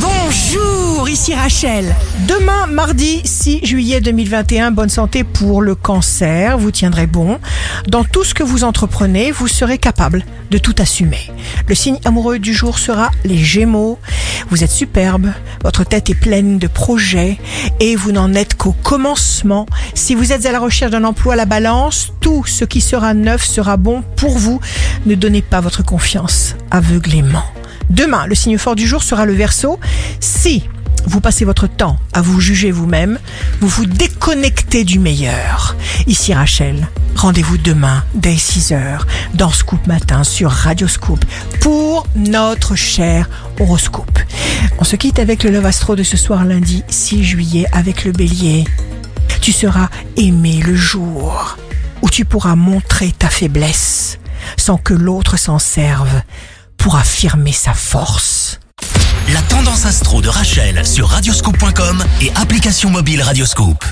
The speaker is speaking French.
Bonjour, ici Rachel. Demain, mardi 6 juillet 2021, bonne santé pour le cancer, vous tiendrez bon. Dans tout ce que vous entreprenez, vous serez capable de tout assumer. Le signe amoureux du jour sera les Gémeaux. Vous êtes superbe, votre tête est pleine de projets et vous n'en êtes qu'au commencement. Si vous êtes à la recherche d'un emploi la balance, tout ce qui sera neuf sera bon pour vous. Ne donnez pas votre confiance aveuglément. Demain, le signe fort du jour sera le Verseau. Si vous passez votre temps à vous juger vous-même, vous vous déconnectez du meilleur. Ici Rachel, rendez-vous demain dès 6h dans Scoop Matin sur Radio Scoop pour notre cher horoscope. On se quitte avec le Love Astro de ce soir lundi 6 juillet avec le bélier. Tu seras aimé le jour où tu pourras montrer ta faiblesse sans que l'autre s'en serve pour affirmer sa force. La tendance astro de Rachel sur radioscope.com et application mobile Radioscope.